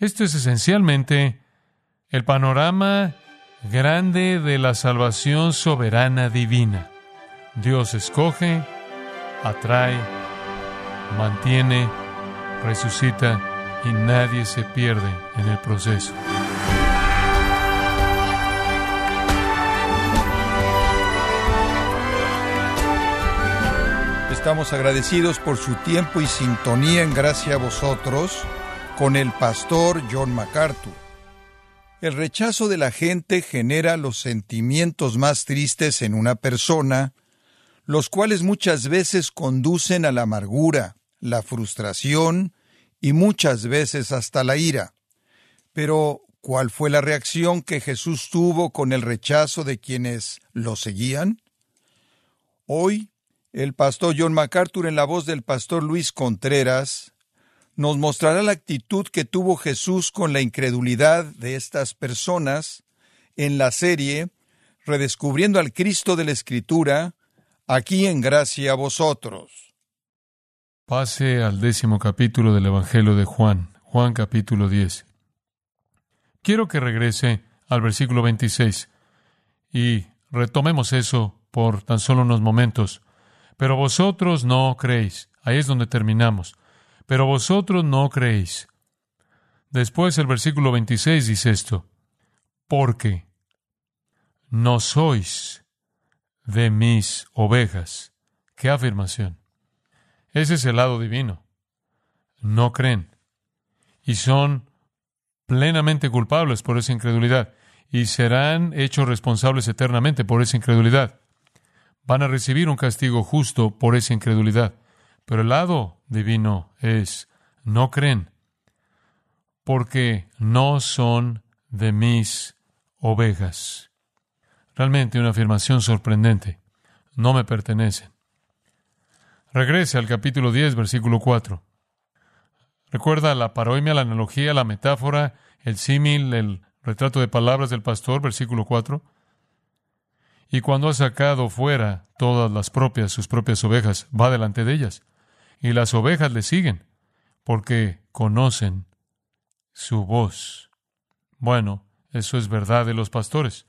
Esto es esencialmente el panorama grande de la salvación soberana divina. Dios escoge, atrae, mantiene, resucita y nadie se pierde en el proceso. Estamos agradecidos por su tiempo y sintonía en gracia a vosotros con el pastor John MacArthur. El rechazo de la gente genera los sentimientos más tristes en una persona, los cuales muchas veces conducen a la amargura, la frustración y muchas veces hasta la ira. Pero, ¿cuál fue la reacción que Jesús tuvo con el rechazo de quienes lo seguían? Hoy, el pastor John MacArthur en la voz del pastor Luis Contreras nos mostrará la actitud que tuvo Jesús con la incredulidad de estas personas en la serie Redescubriendo al Cristo de la Escritura, aquí en gracia a vosotros. Pase al décimo capítulo del Evangelio de Juan, Juan capítulo 10. Quiero que regrese al versículo 26 y retomemos eso por tan solo unos momentos. Pero vosotros no creéis. Ahí es donde terminamos. Pero vosotros no creéis. Después el versículo 26 dice esto. Porque no sois de mis ovejas. ¿Qué afirmación? Ese es el lado divino. No creen. Y son plenamente culpables por esa incredulidad. Y serán hechos responsables eternamente por esa incredulidad van a recibir un castigo justo por esa incredulidad. Pero el lado divino es, no creen, porque no son de mis ovejas. Realmente una afirmación sorprendente. No me pertenecen. Regrese al capítulo 10, versículo 4. Recuerda la paroimia, la analogía, la metáfora, el símil, el retrato de palabras del pastor, versículo 4. Y cuando ha sacado fuera todas las propias, sus propias ovejas, va delante de ellas. Y las ovejas le siguen, porque conocen su voz. Bueno, eso es verdad de los pastores.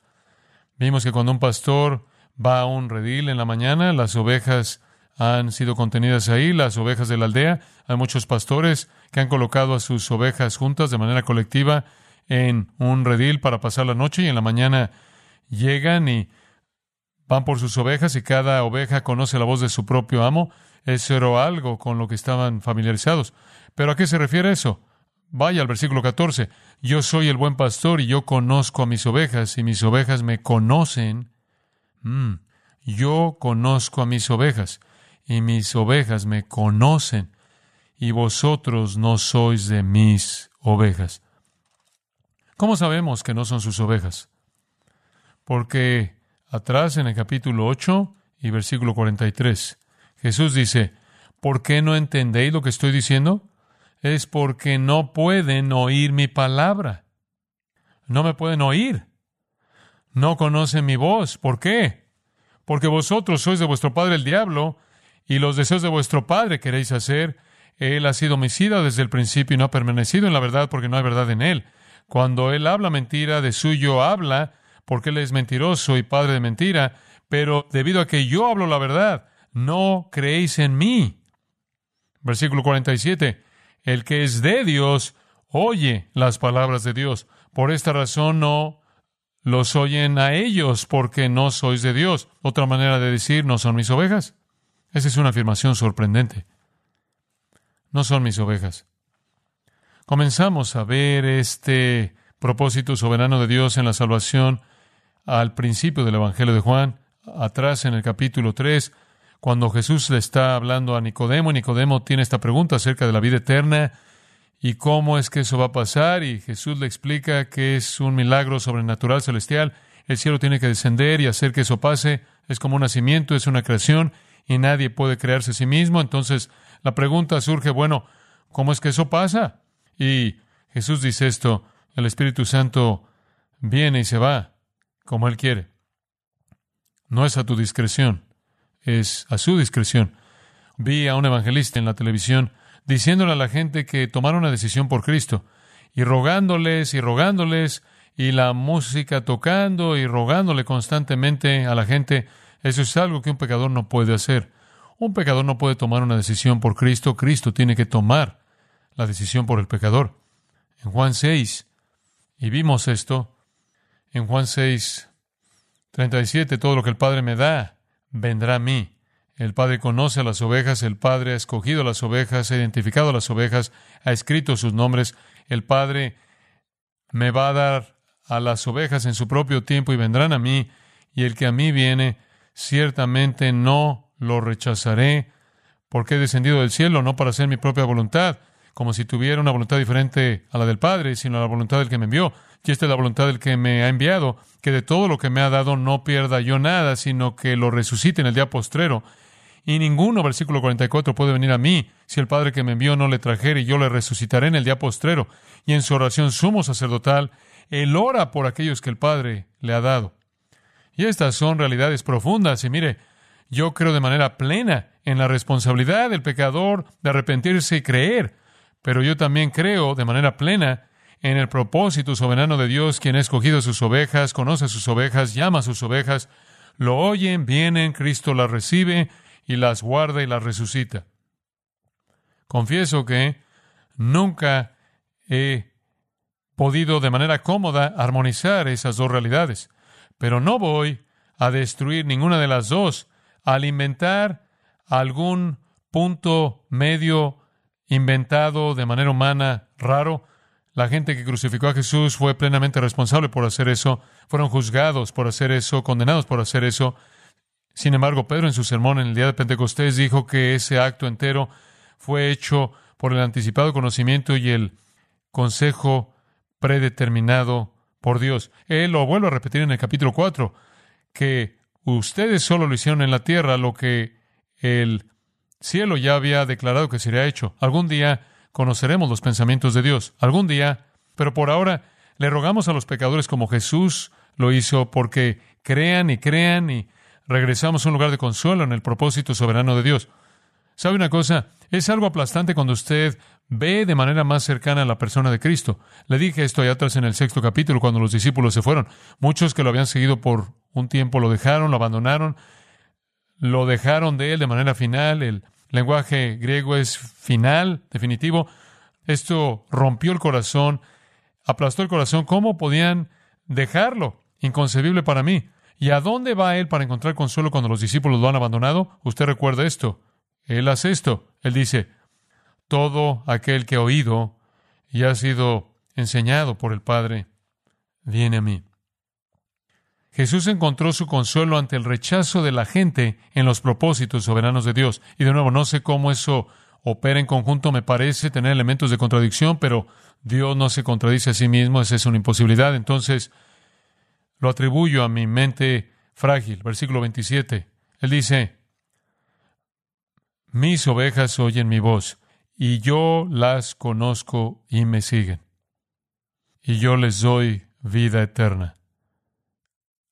Vimos que cuando un pastor va a un redil en la mañana, las ovejas han sido contenidas ahí, las ovejas de la aldea. Hay muchos pastores que han colocado a sus ovejas juntas de manera colectiva en un redil para pasar la noche y en la mañana llegan y van por sus ovejas y cada oveja conoce la voz de su propio amo. Eso era algo con lo que estaban familiarizados. ¿Pero a qué se refiere eso? Vaya al versículo 14. Yo soy el buen pastor y yo conozco a mis ovejas y mis ovejas me conocen. Mm, yo conozco a mis ovejas y mis ovejas me conocen y vosotros no sois de mis ovejas. ¿Cómo sabemos que no son sus ovejas? Porque atrás en el capítulo 8 y versículo 43. Jesús dice, ¿por qué no entendéis lo que estoy diciendo? Es porque no pueden oír mi palabra. No me pueden oír. No conocen mi voz. ¿Por qué? Porque vosotros sois de vuestro padre el diablo y los deseos de vuestro padre queréis hacer. Él ha sido homicida desde el principio y no ha permanecido en la verdad porque no hay verdad en él. Cuando él habla mentira, de suyo habla, porque él es mentiroso y padre de mentira, pero debido a que yo hablo la verdad, no creéis en mí. Versículo 47. El que es de Dios oye las palabras de Dios. Por esta razón no los oyen a ellos porque no sois de Dios. Otra manera de decir, no son mis ovejas. Esa es una afirmación sorprendente. No son mis ovejas. Comenzamos a ver este propósito soberano de Dios en la salvación al principio del Evangelio de Juan, atrás en el capítulo 3, cuando Jesús le está hablando a Nicodemo, Nicodemo tiene esta pregunta acerca de la vida eterna y cómo es que eso va a pasar, y Jesús le explica que es un milagro sobrenatural celestial, el cielo tiene que descender y hacer que eso pase, es como un nacimiento, es una creación, y nadie puede crearse a sí mismo, entonces la pregunta surge, bueno, ¿cómo es que eso pasa? Y Jesús dice esto, el Espíritu Santo viene y se va, como Él quiere. No es a tu discreción, es a su discreción. Vi a un evangelista en la televisión diciéndole a la gente que tomara una decisión por Cristo. y rogándoles y rogándoles y la música tocando y rogándole constantemente a la gente, eso es algo que un pecador no puede hacer. Un pecador no puede tomar una decisión por Cristo, Cristo tiene que tomar la decisión por el pecador. En Juan 6, y vimos esto, en Juan 6, 37, todo lo que el Padre me da, vendrá a mí. El Padre conoce a las ovejas, el Padre ha escogido las ovejas, ha identificado a las ovejas, ha escrito sus nombres. El Padre me va a dar a las ovejas en su propio tiempo y vendrán a mí, y el que a mí viene, ciertamente no lo rechazaré, porque he descendido del cielo no para hacer mi propia voluntad, como si tuviera una voluntad diferente a la del Padre, sino a la voluntad del que me envió. Y esta es la voluntad del que me ha enviado, que de todo lo que me ha dado no pierda yo nada, sino que lo resucite en el día postrero. Y ninguno, versículo 44, puede venir a mí si el Padre que me envió no le trajere y yo le resucitaré en el día postrero. Y en su oración sumo sacerdotal, él ora por aquellos que el Padre le ha dado. Y estas son realidades profundas. Y mire, yo creo de manera plena en la responsabilidad del pecador de arrepentirse y creer. Pero yo también creo de manera plena en el propósito soberano de Dios, quien ha escogido sus ovejas, conoce sus ovejas, llama a sus ovejas, lo oyen, vienen, Cristo las recibe y las guarda y las resucita. Confieso que nunca he podido de manera cómoda armonizar esas dos realidades, pero no voy a destruir ninguna de las dos al inventar algún punto medio inventado de manera humana raro. La gente que crucificó a Jesús fue plenamente responsable por hacer eso, fueron juzgados por hacer eso, condenados por hacer eso. Sin embargo, Pedro en su sermón en el día de Pentecostés dijo que ese acto entero fue hecho por el anticipado conocimiento y el consejo predeterminado por Dios. Él lo vuelve a repetir en el capítulo 4, que ustedes solo lo hicieron en la tierra lo que el cielo ya había declarado que sería hecho. Algún día conoceremos los pensamientos de Dios. Algún día, pero por ahora le rogamos a los pecadores como Jesús lo hizo porque crean y crean y regresamos a un lugar de consuelo en el propósito soberano de Dios. ¿Sabe una cosa? Es algo aplastante cuando usted ve de manera más cercana a la persona de Cristo. Le dije esto allá atrás en el sexto capítulo cuando los discípulos se fueron. Muchos que lo habían seguido por un tiempo lo dejaron, lo abandonaron, lo dejaron de él de manera final. El lenguaje griego es final, definitivo. Esto rompió el corazón, aplastó el corazón. ¿Cómo podían dejarlo? Inconcebible para mí. ¿Y a dónde va él para encontrar consuelo cuando los discípulos lo han abandonado? Usted recuerda esto. Él hace esto. Él dice, todo aquel que ha oído y ha sido enseñado por el Padre, viene a mí. Jesús encontró su consuelo ante el rechazo de la gente en los propósitos soberanos de Dios. Y de nuevo, no sé cómo eso opera en conjunto, me parece tener elementos de contradicción, pero Dios no se contradice a sí mismo, esa es una imposibilidad. Entonces, lo atribuyo a mi mente frágil. Versículo 27. Él dice, mis ovejas oyen mi voz, y yo las conozco y me siguen. Y yo les doy vida eterna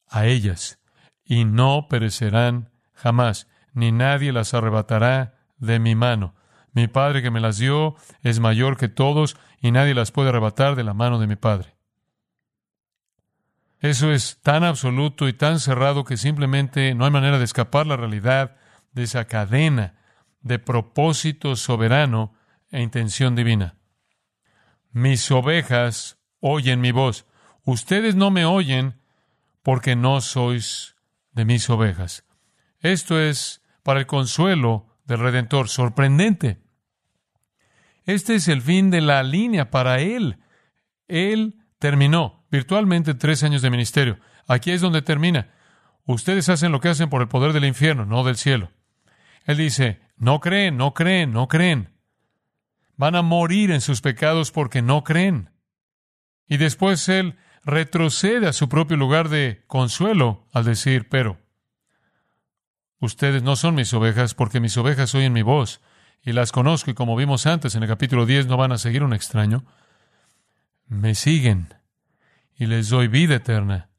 a ellas, y no perecerán jamás, ni nadie las arrebatará de mi mano. Mi Padre que me las dio es mayor que todos, y nadie las puede arrebatar de la mano de mi Padre. Eso es tan absoluto y tan cerrado que simplemente no hay manera de escapar la realidad de esa cadena de propósito soberano e intención divina. Mis ovejas oyen mi voz. Ustedes no me oyen porque no sois de mis ovejas. Esto es para el consuelo del Redentor, sorprendente. Este es el fin de la línea para él. Él terminó virtualmente tres años de ministerio. Aquí es donde termina. Ustedes hacen lo que hacen por el poder del infierno, no del cielo. Él dice, no creen, no creen, no creen. Van a morir en sus pecados porque no creen. Y después Él retrocede a su propio lugar de consuelo al decir, pero ustedes no son mis ovejas porque mis ovejas oyen mi voz y las conozco y como vimos antes en el capítulo 10 no van a seguir un extraño. Me siguen y les doy vida eterna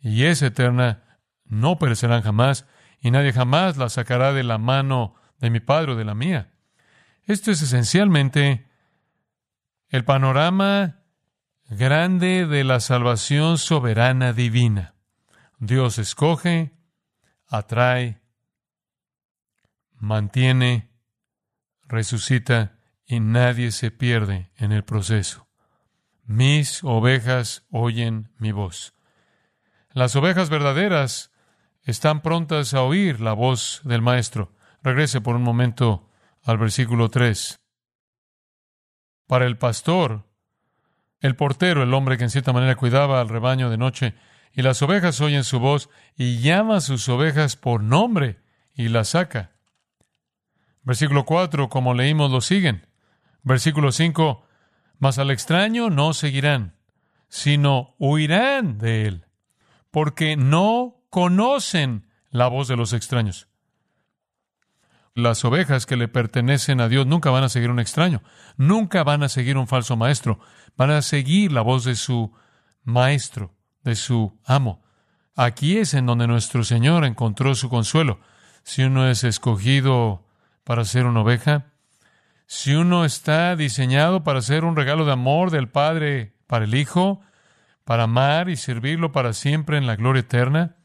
y esa eterna no perecerán jamás y nadie jamás la sacará de la mano de mi Padre o de la mía. Esto es esencialmente el panorama grande de la salvación soberana divina. Dios escoge, atrae, mantiene, resucita y nadie se pierde en el proceso. Mis ovejas oyen mi voz. Las ovejas verdaderas están prontas a oír la voz del Maestro. Regrese por un momento al versículo 3. Para el pastor, el portero, el hombre que en cierta manera cuidaba al rebaño de noche, y las ovejas oyen su voz y llama a sus ovejas por nombre y las saca. Versículo 4, como leímos, lo siguen. Versículo 5, mas al extraño no seguirán, sino huirán de él, porque no conocen la voz de los extraños. Las ovejas que le pertenecen a Dios nunca van a seguir un extraño, nunca van a seguir un falso maestro, van a seguir la voz de su maestro, de su amo. Aquí es en donde nuestro Señor encontró su consuelo. Si uno es escogido para ser una oveja, si uno está diseñado para ser un regalo de amor del Padre para el Hijo, para amar y servirlo para siempre en la gloria eterna,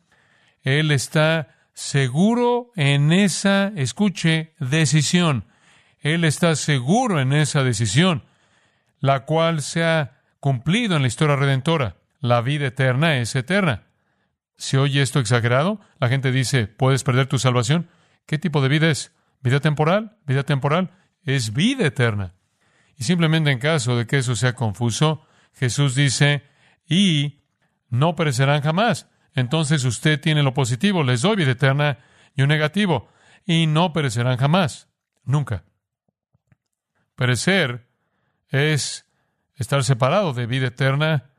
Él está seguro en esa, escuche, decisión. Él está seguro en esa decisión, la cual se ha cumplido en la historia redentora. La vida eterna es eterna. ¿Se oye esto exagerado? La gente dice, ¿puedes perder tu salvación? ¿Qué tipo de vida es? ¿Vida temporal? ¿Vida temporal? Es vida eterna. Y simplemente en caso de que eso sea confuso, Jesús dice, y no perecerán jamás. Entonces usted tiene lo positivo, les doy vida eterna, y un negativo, y no perecerán jamás. Nunca. Perecer es estar separado de vida eterna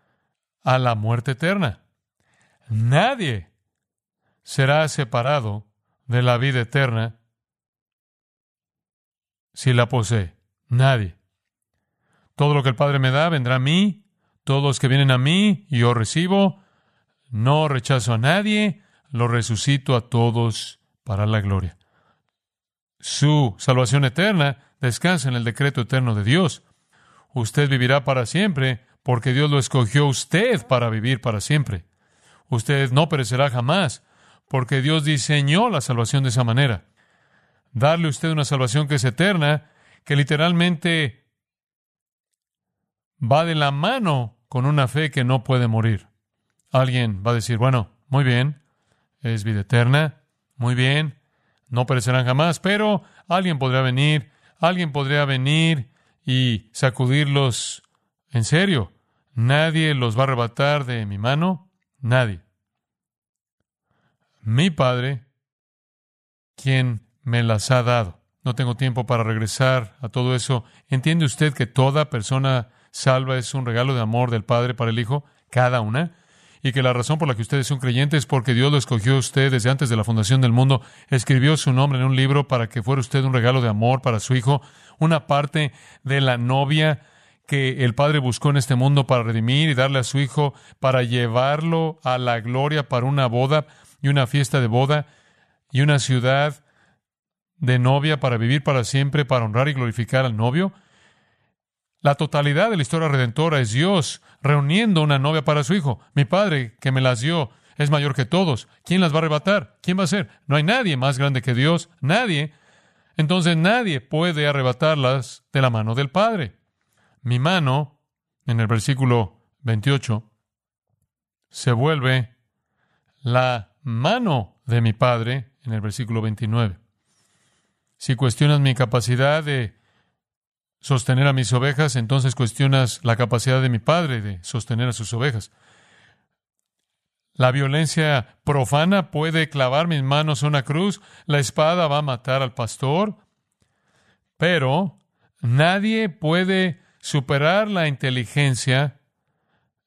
a la muerte eterna. Nadie será separado de la vida eterna si la posee. Nadie. Todo lo que el Padre me da vendrá a mí. Todos los que vienen a mí, yo recibo. No rechazo a nadie. Lo resucito a todos para la gloria. Su salvación eterna descansa en el decreto eterno de Dios. Usted vivirá para siempre porque Dios lo escogió usted para vivir para siempre. Usted no perecerá jamás porque Dios diseñó la salvación de esa manera darle a usted una salvación que es eterna, que literalmente va de la mano con una fe que no puede morir. Alguien va a decir, bueno, muy bien, es vida eterna, muy bien, no perecerán jamás, pero alguien podría venir, alguien podría venir y sacudirlos en serio. Nadie los va a arrebatar de mi mano, nadie. Mi Padre, quien me las ha dado. No tengo tiempo para regresar a todo eso. ¿Entiende usted que toda persona salva es un regalo de amor del Padre para el Hijo? Cada una. Y que la razón por la que usted es un creyente es porque Dios lo escogió a usted desde antes de la fundación del mundo. Escribió su nombre en un libro para que fuera usted un regalo de amor para su Hijo. Una parte de la novia que el Padre buscó en este mundo para redimir y darle a su Hijo, para llevarlo a la gloria para una boda y una fiesta de boda y una ciudad de novia para vivir para siempre, para honrar y glorificar al novio. La totalidad de la historia redentora es Dios reuniendo una novia para su hijo. Mi padre, que me las dio, es mayor que todos. ¿Quién las va a arrebatar? ¿Quién va a ser? No hay nadie más grande que Dios, nadie. Entonces nadie puede arrebatarlas de la mano del Padre. Mi mano, en el versículo 28, se vuelve la mano de mi Padre, en el versículo 29. Si cuestionas mi capacidad de sostener a mis ovejas, entonces cuestionas la capacidad de mi padre de sostener a sus ovejas. La violencia profana puede clavar mis manos a una cruz, la espada va a matar al pastor, pero nadie puede superar la inteligencia,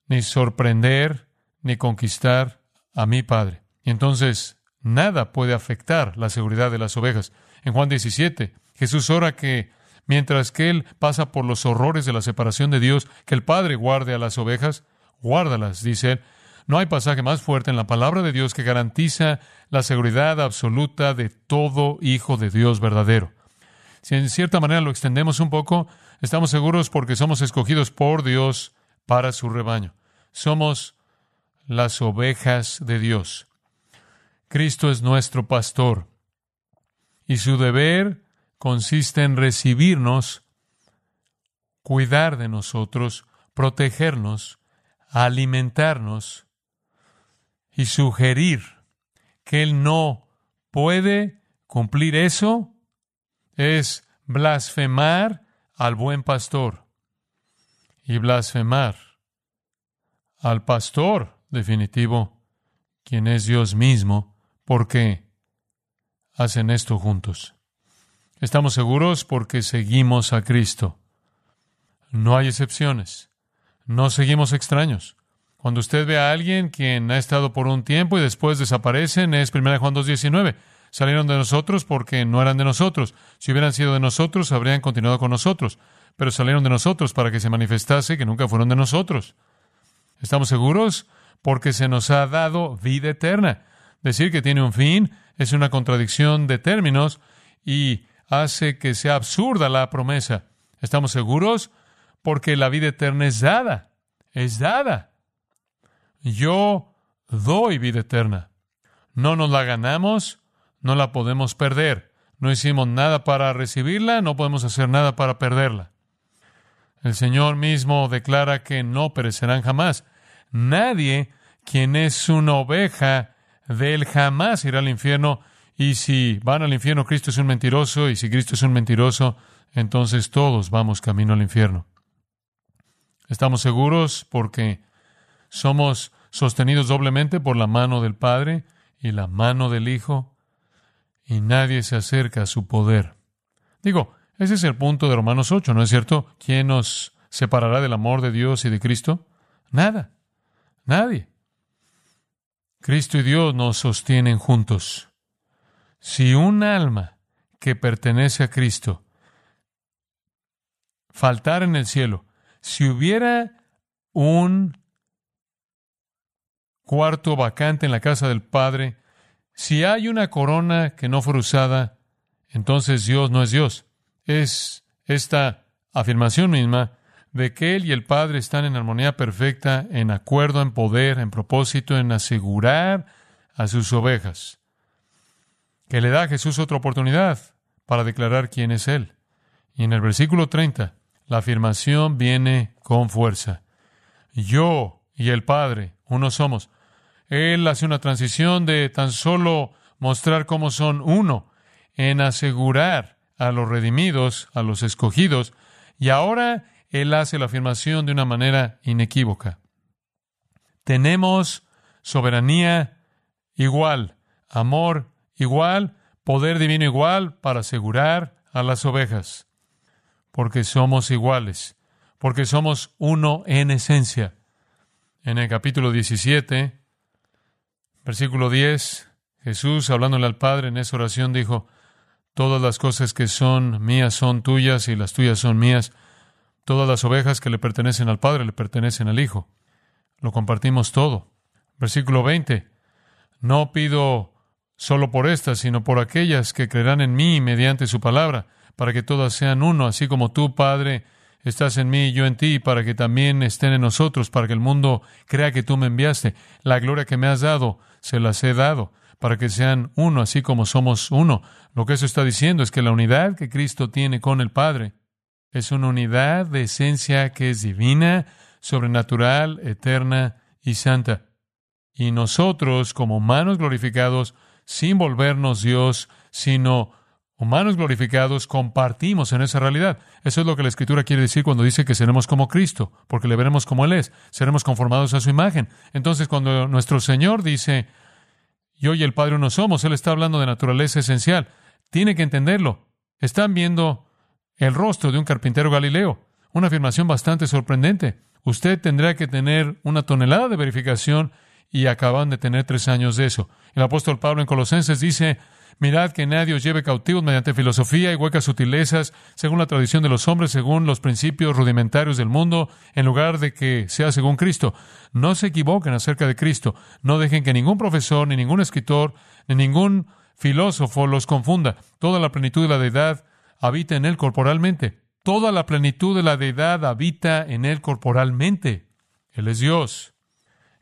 ni sorprender, ni conquistar a mi Padre. Y entonces nada puede afectar la seguridad de las ovejas. En Juan 17, Jesús ora que mientras que Él pasa por los horrores de la separación de Dios, que el Padre guarde a las ovejas, guárdalas, dice Él. No hay pasaje más fuerte en la palabra de Dios que garantiza la seguridad absoluta de todo hijo de Dios verdadero. Si en cierta manera lo extendemos un poco, estamos seguros porque somos escogidos por Dios para su rebaño. Somos las ovejas de Dios. Cristo es nuestro pastor y su deber consiste en recibirnos, cuidar de nosotros, protegernos, alimentarnos y sugerir que Él no puede cumplir eso es blasfemar al buen pastor y blasfemar al pastor definitivo, quien es Dios mismo, porque hacen esto juntos. Estamos seguros porque seguimos a Cristo. No hay excepciones. No seguimos extraños. Cuando usted ve a alguien quien ha estado por un tiempo y después desaparecen, es 1 Juan 2.19. Salieron de nosotros porque no eran de nosotros. Si hubieran sido de nosotros, habrían continuado con nosotros. Pero salieron de nosotros para que se manifestase que nunca fueron de nosotros. ¿Estamos seguros? Porque se nos ha dado vida eterna. Decir que tiene un fin es una contradicción de términos y hace que sea absurda la promesa. ¿Estamos seguros? Porque la vida eterna es dada. Es dada. Yo doy vida eterna. No nos la ganamos, no la podemos perder. No hicimos nada para recibirla, no podemos hacer nada para perderla. El Señor mismo declara que no perecerán jamás. Nadie quien es una oveja de él jamás irá al infierno. Y si van al infierno, Cristo es un mentiroso. Y si Cristo es un mentiroso, entonces todos vamos camino al infierno. Estamos seguros porque somos sostenidos doblemente por la mano del Padre y la mano del Hijo, y nadie se acerca a su poder. Digo, ese es el punto de Romanos 8, ¿no es cierto? ¿Quién nos separará del amor de Dios y de Cristo? Nada, nadie. Cristo y Dios nos sostienen juntos. Si un alma que pertenece a Cristo faltara en el cielo, si hubiera un cuarto vacante en la casa del Padre, si hay una corona que no fuera usada, entonces Dios no es Dios. Es esta afirmación misma de que Él y el Padre están en armonía perfecta, en acuerdo, en poder, en propósito, en asegurar a sus ovejas, que le da a Jesús otra oportunidad para declarar quién es Él. Y en el versículo 30, la afirmación viene con fuerza. Yo y el Padre, uno somos. Él hace una transición de tan solo mostrar cómo son uno, en asegurar a los redimidos, a los escogidos, y ahora él hace la afirmación de una manera inequívoca. Tenemos soberanía igual, amor igual, poder divino igual para asegurar a las ovejas, porque somos iguales, porque somos uno en esencia. En el capítulo 17, versículo 10, Jesús, hablándole al Padre en esa oración, dijo, Todas las cosas que son mías son tuyas y las tuyas son mías Todas las ovejas que le pertenecen al Padre le pertenecen al Hijo. Lo compartimos todo. Versículo 20. No pido solo por estas, sino por aquellas que creerán en mí mediante su palabra, para que todas sean uno, así como tú, Padre, estás en mí y yo en ti, para que también estén en nosotros, para que el mundo crea que tú me enviaste. La gloria que me has dado, se las he dado, para que sean uno, así como somos uno. Lo que eso está diciendo es que la unidad que Cristo tiene con el Padre es una unidad de esencia que es divina, sobrenatural, eterna y santa. Y nosotros, como humanos glorificados, sin volvernos Dios, sino humanos glorificados, compartimos en esa realidad. Eso es lo que la Escritura quiere decir cuando dice que seremos como Cristo, porque le veremos como Él es, seremos conformados a su imagen. Entonces, cuando nuestro Señor dice, yo y el Padre no somos, Él está hablando de naturaleza esencial. Tiene que entenderlo. Están viendo el rostro de un carpintero galileo. Una afirmación bastante sorprendente. Usted tendrá que tener una tonelada de verificación y acaban de tener tres años de eso. El apóstol Pablo en Colosenses dice, mirad que nadie os lleve cautivos mediante filosofía y huecas sutilezas, según la tradición de los hombres, según los principios rudimentarios del mundo, en lugar de que sea según Cristo. No se equivoquen acerca de Cristo. No dejen que ningún profesor, ni ningún escritor, ni ningún filósofo los confunda. Toda la plenitud de la deidad habita en él corporalmente. Toda la plenitud de la deidad habita en él corporalmente. Él es Dios.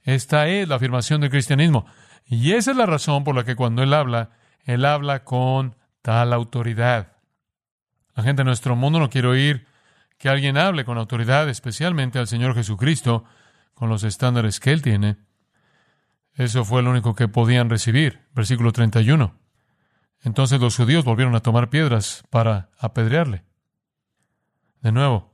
Esta es la afirmación del cristianismo. Y esa es la razón por la que cuando Él habla, Él habla con tal autoridad. La gente de nuestro mundo no quiere oír que alguien hable con autoridad, especialmente al Señor Jesucristo, con los estándares que Él tiene. Eso fue lo único que podían recibir. Versículo 31. Entonces los judíos volvieron a tomar piedras para apedrearle. De nuevo,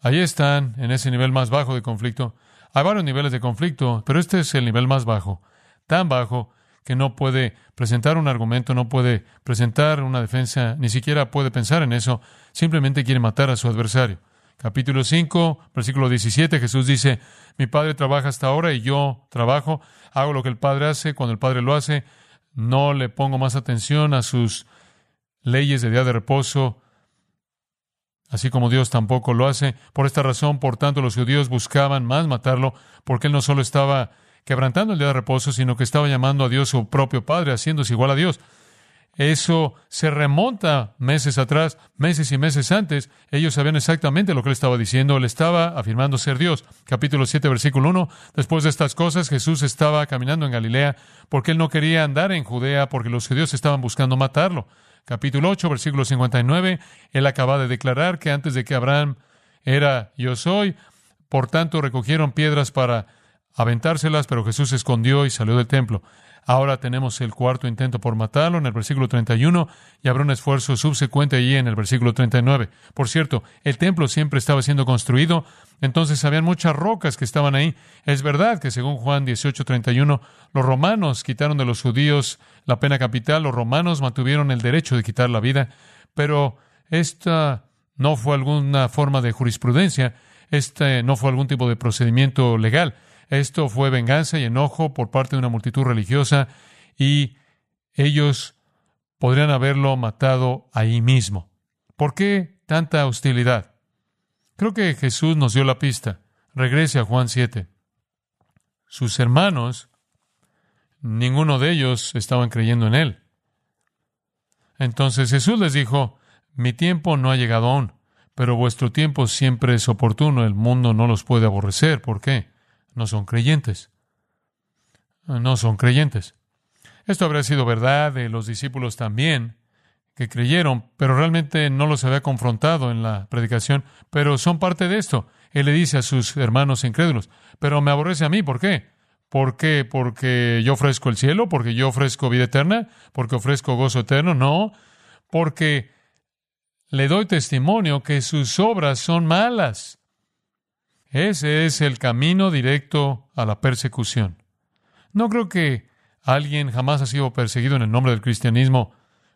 ahí están, en ese nivel más bajo de conflicto. Hay varios niveles de conflicto, pero este es el nivel más bajo. Tan bajo que no puede presentar un argumento, no puede presentar una defensa, ni siquiera puede pensar en eso, simplemente quiere matar a su adversario. Capítulo 5, versículo 17, Jesús dice, mi Padre trabaja hasta ahora y yo trabajo, hago lo que el Padre hace, cuando el Padre lo hace, no le pongo más atención a sus leyes de día de reposo, así como Dios tampoco lo hace. Por esta razón, por tanto, los judíos buscaban más matarlo, porque él no solo estaba quebrantando el día de reposo, sino que estaba llamando a Dios su propio Padre, haciéndose igual a Dios. Eso se remonta meses atrás, meses y meses antes. Ellos sabían exactamente lo que él estaba diciendo. Él estaba afirmando ser Dios. Capítulo 7, versículo 1. Después de estas cosas, Jesús estaba caminando en Galilea porque él no quería andar en Judea porque los judíos estaban buscando matarlo. Capítulo 8, versículo 59. Él acaba de declarar que antes de que Abraham era yo soy, por tanto recogieron piedras para aventárselas, pero Jesús se escondió y salió del templo. Ahora tenemos el cuarto intento por matarlo en el versículo 31 y habrá un esfuerzo subsecuente allí en el versículo 39. Por cierto, el templo siempre estaba siendo construido, entonces habían muchas rocas que estaban ahí. Es verdad que según Juan 18:31, los romanos quitaron de los judíos la pena capital, los romanos mantuvieron el derecho de quitar la vida, pero esta no fue alguna forma de jurisprudencia, este no fue algún tipo de procedimiento legal. Esto fue venganza y enojo por parte de una multitud religiosa y ellos podrían haberlo matado ahí mismo. ¿Por qué tanta hostilidad? Creo que Jesús nos dio la pista. Regrese a Juan 7. Sus hermanos, ninguno de ellos estaban creyendo en él. Entonces Jesús les dijo, mi tiempo no ha llegado aún, pero vuestro tiempo siempre es oportuno, el mundo no los puede aborrecer. ¿Por qué? No son creyentes. No son creyentes. Esto habría sido verdad de los discípulos también, que creyeron, pero realmente no los había confrontado en la predicación, pero son parte de esto. Él le dice a sus hermanos incrédulos, pero me aborrece a mí, ¿por qué? ¿Por qué? ¿Porque yo ofrezco el cielo? ¿Porque yo ofrezco vida eterna? ¿Porque ofrezco gozo eterno? No, porque le doy testimonio que sus obras son malas. Ese es el camino directo a la persecución. No creo que alguien jamás ha sido perseguido en el nombre del cristianismo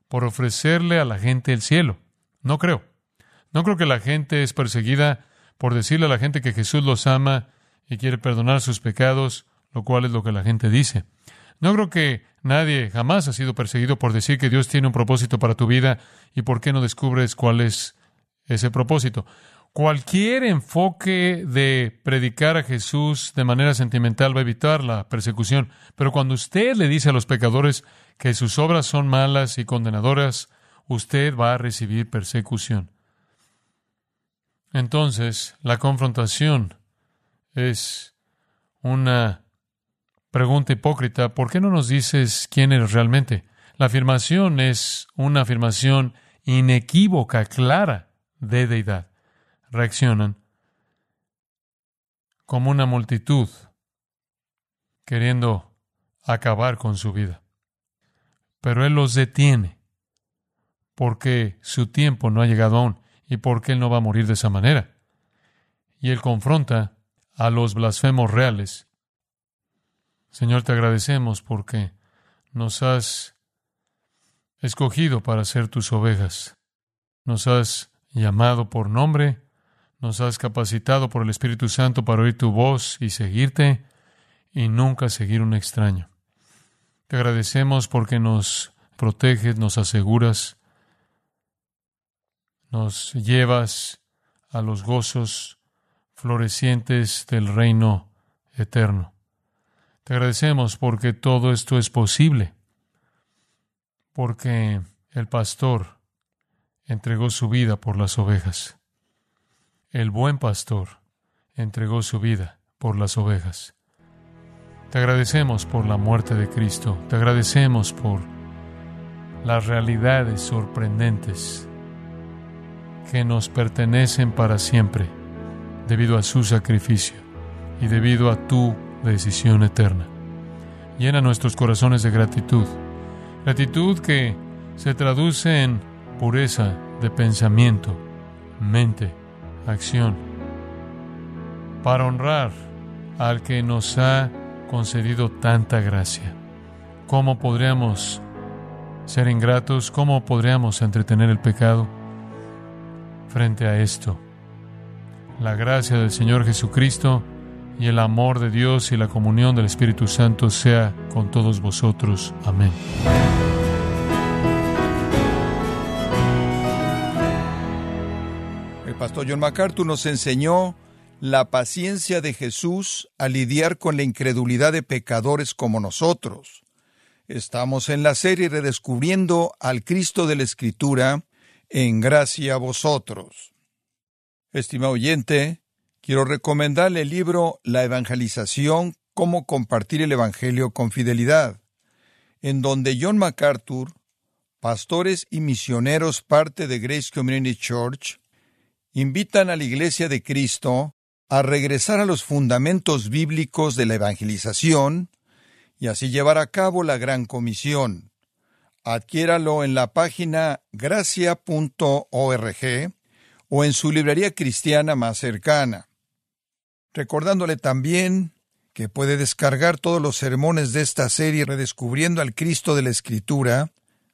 por ofrecerle a la gente el cielo. No creo. No creo que la gente es perseguida por decirle a la gente que Jesús los ama y quiere perdonar sus pecados, lo cual es lo que la gente dice. No creo que nadie jamás ha sido perseguido por decir que Dios tiene un propósito para tu vida y por qué no descubres cuál es ese propósito. Cualquier enfoque de predicar a Jesús de manera sentimental va a evitar la persecución, pero cuando usted le dice a los pecadores que sus obras son malas y condenadoras, usted va a recibir persecución. Entonces, la confrontación es una pregunta hipócrita. ¿Por qué no nos dices quién eres realmente? La afirmación es una afirmación inequívoca, clara de deidad reaccionan como una multitud queriendo acabar con su vida. Pero Él los detiene porque su tiempo no ha llegado aún y porque Él no va a morir de esa manera. Y Él confronta a los blasfemos reales. Señor, te agradecemos porque nos has escogido para ser tus ovejas. Nos has llamado por nombre nos has capacitado por el Espíritu Santo para oír tu voz y seguirte y nunca seguir un extraño. Te agradecemos porque nos proteges, nos aseguras, nos llevas a los gozos florecientes del reino eterno. Te agradecemos porque todo esto es posible, porque el pastor entregó su vida por las ovejas. El buen pastor entregó su vida por las ovejas. Te agradecemos por la muerte de Cristo, te agradecemos por las realidades sorprendentes que nos pertenecen para siempre debido a su sacrificio y debido a tu decisión eterna. Llena nuestros corazones de gratitud, gratitud que se traduce en pureza de pensamiento, mente, acción, para honrar al que nos ha concedido tanta gracia. ¿Cómo podríamos ser ingratos? ¿Cómo podríamos entretener el pecado frente a esto? La gracia del Señor Jesucristo y el amor de Dios y la comunión del Espíritu Santo sea con todos vosotros. Amén. Pastor John MacArthur nos enseñó la paciencia de Jesús al lidiar con la incredulidad de pecadores como nosotros. Estamos en la serie redescubriendo al Cristo de la Escritura en gracia a vosotros. Estimado oyente, quiero recomendarle el libro La Evangelización, cómo compartir el Evangelio con fidelidad, en donde John MacArthur, pastores y misioneros parte de Grace Community Church, invitan a la Iglesia de Cristo a regresar a los fundamentos bíblicos de la evangelización y así llevar a cabo la gran comisión. Adquiéralo en la página gracia.org o en su librería cristiana más cercana. Recordándole también que puede descargar todos los sermones de esta serie redescubriendo al Cristo de la Escritura,